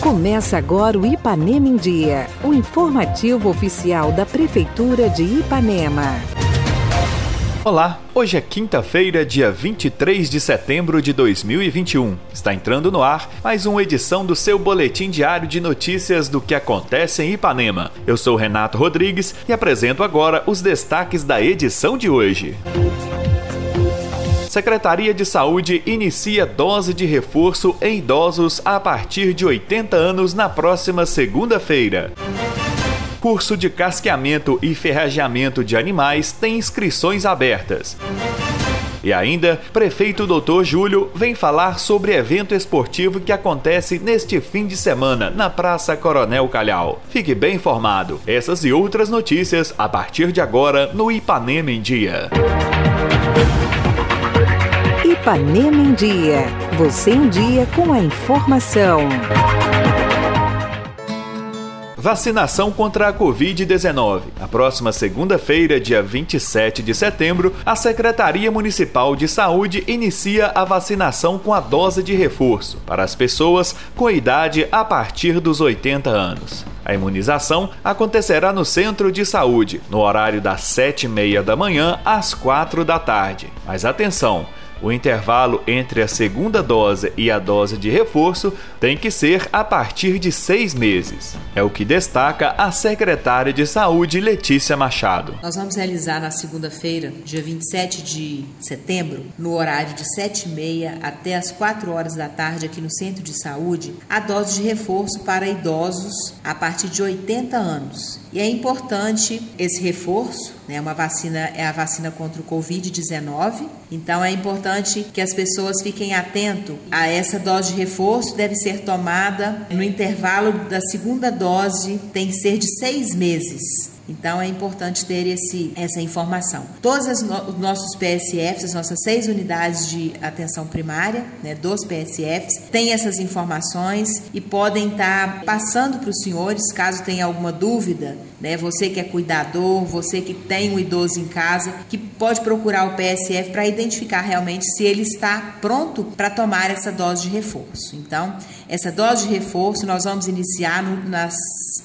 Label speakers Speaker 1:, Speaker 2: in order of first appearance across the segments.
Speaker 1: Começa agora o Ipanema em Dia, o informativo oficial da Prefeitura de Ipanema.
Speaker 2: Olá, hoje é quinta-feira, dia 23 de setembro de 2021. Está entrando no ar mais uma edição do seu boletim diário de notícias do que acontece em Ipanema. Eu sou Renato Rodrigues e apresento agora os destaques da edição de hoje. Secretaria de Saúde inicia dose de reforço em idosos a partir de 80 anos na próxima segunda-feira. Curso de casqueamento e ferrageamento de animais tem inscrições abertas. E ainda, prefeito Dr. Júlio vem falar sobre evento esportivo que acontece neste fim de semana na Praça Coronel Calhau. Fique bem informado. Essas e outras notícias a partir de agora no Ipanema em Dia.
Speaker 1: Ipanema em Dia. Você em dia com a informação.
Speaker 2: Vacinação contra a Covid-19. Na próxima segunda-feira, dia 27 de setembro, a Secretaria Municipal de Saúde inicia a vacinação com a dose de reforço para as pessoas com idade a partir dos 80 anos. A imunização acontecerá no centro de saúde, no horário das 7h30 da manhã às 4 da tarde. Mas atenção! O intervalo entre a segunda dose e a dose de reforço tem que ser a partir de seis meses. É o que destaca a secretária de Saúde, Letícia Machado.
Speaker 3: Nós vamos realizar na segunda-feira, dia 27 de setembro, no horário de 7h30 até as 4 horas da tarde, aqui no Centro de Saúde, a dose de reforço para idosos a partir de 80 anos. E é importante esse reforço, né? Uma vacina é a vacina contra o Covid-19. Então é importante que as pessoas fiquem atentos a essa dose de reforço, deve ser tomada no intervalo da segunda dose, tem que ser de seis meses. Então é importante ter esse, essa informação. Todos os nossos PSFs, as nossas seis unidades de atenção primária, né, dos PSFs, têm essas informações e podem estar passando para os senhores, caso tenha alguma dúvida, né, você que é cuidador, você que tem um idoso em casa, que pode procurar o PSF para identificar realmente se ele está pronto para tomar essa dose de reforço. Então, essa dose de reforço nós vamos iniciar no, na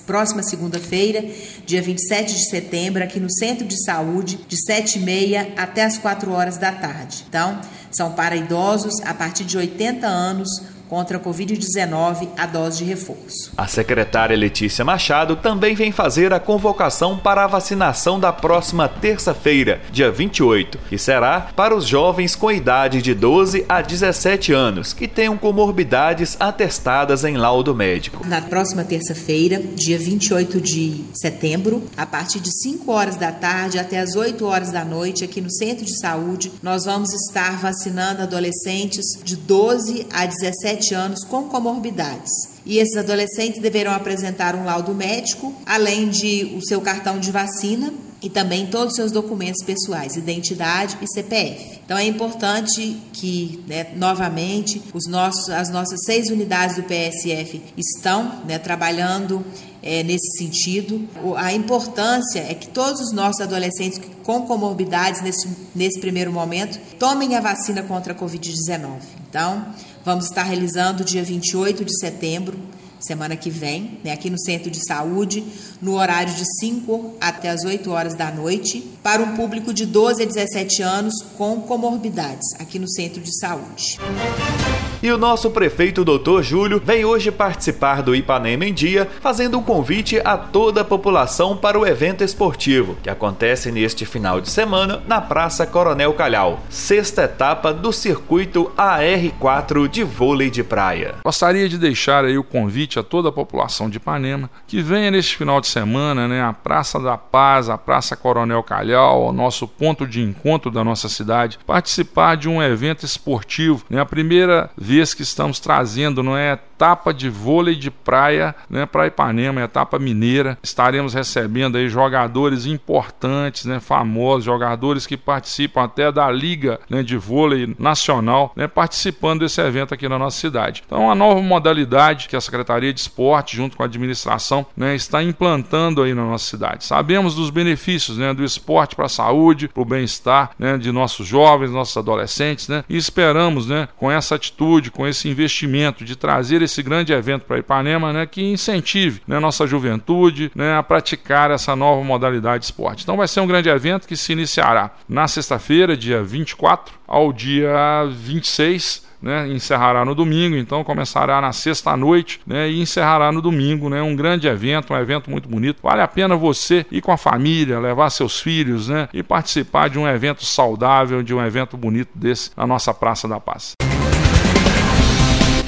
Speaker 3: próxima segunda-feira, dia 27 de setembro, aqui no Centro de Saúde, de 7h30 até as 4 horas da tarde. Então, são para idosos a partir de 80 anos contra a Covid-19 a dose de reforço.
Speaker 2: A secretária Letícia Machado também vem fazer a convocação para a vacinação da próxima terça-feira, dia 28, que será para os jovens com idade de 12 a 17 anos que tenham comorbidades atestadas em laudo médico.
Speaker 3: Na próxima terça-feira, dia 28 de setembro, a partir de 5 horas da tarde até as 8 horas da noite, aqui no Centro de Saúde, nós vamos estar vacinando adolescentes de 12 a 17 17 anos com comorbidades. E esses adolescentes deverão apresentar um laudo médico, além de o seu cartão de vacina e também todos os seus documentos pessoais, identidade e CPF. Então é importante que, né, novamente, os nossos, as nossas seis unidades do PSF estão né, trabalhando é, nesse sentido. A importância é que todos os nossos adolescentes com comorbidades nesse, nesse primeiro momento tomem a vacina contra a Covid-19. Então, Vamos estar realizando dia 28 de setembro, semana que vem, né, aqui no Centro de Saúde, no horário de 5 até as 8 horas da noite, para um público de 12 a 17 anos com comorbidades, aqui no Centro de Saúde.
Speaker 2: E o nosso prefeito Dr. Júlio vem hoje participar do Ipanema em Dia, fazendo um convite a toda a população para o evento esportivo, que acontece neste final de semana na Praça Coronel Calhau, sexta etapa do circuito AR4 de vôlei de praia.
Speaker 4: Gostaria de deixar aí o convite a toda a população de Ipanema que venha neste final de semana, né, a Praça da Paz, a Praça Coronel Calhau, o nosso ponto de encontro da nossa cidade, participar de um evento esportivo, né, a primeira vez que estamos trazendo, não é etapa de vôlei de praia né, para Ipanema, etapa mineira. Estaremos recebendo aí jogadores importantes, né, famosos, jogadores que participam até da Liga né, de Vôlei Nacional, né, participando desse evento aqui na nossa cidade. Então, uma nova modalidade que a Secretaria de Esporte, junto com a administração, né, está implantando aí na nossa cidade. Sabemos dos benefícios né, do esporte para a saúde, para o bem-estar né, de nossos jovens, nossos adolescentes, né, e esperamos, né, com essa atitude, com esse investimento de trazer esse grande evento para Ipanema, né, que incentive né, nossa juventude né, a praticar essa nova modalidade de esporte. Então vai ser um grande evento que se iniciará na sexta-feira, dia 24, ao dia 26 né, encerrará no domingo, então começará na sexta noite né, e encerrará no domingo. Né, um grande evento, um evento muito bonito. Vale a pena você ir com a família, levar seus filhos né, e participar de um evento saudável, de um evento bonito desse na nossa Praça da Paz.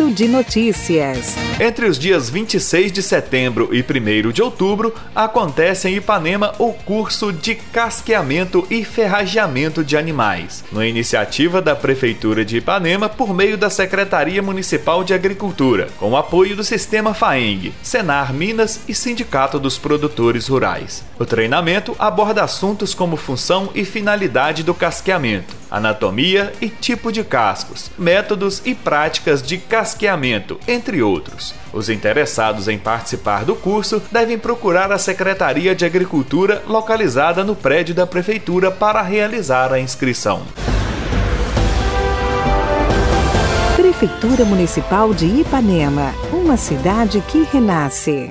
Speaker 1: Giro de Notícias.
Speaker 2: Entre os dias 26 de setembro e 1 de outubro, acontece em Ipanema o curso de casqueamento e ferrageamento de animais, numa iniciativa da Prefeitura de Ipanema por meio da Secretaria Municipal de Agricultura, com o apoio do Sistema FAENG, Senar Minas e Sindicato dos Produtores Rurais. O treinamento aborda assuntos como função e finalidade do casqueamento, anatomia e tipo de cascos, métodos e práticas de casqueamento, entre outros. Os interessados em participar do curso devem procurar a Secretaria de Agricultura localizada no prédio da Prefeitura para realizar a inscrição.
Speaker 1: Prefeitura Municipal de Ipanema, uma cidade que renasce.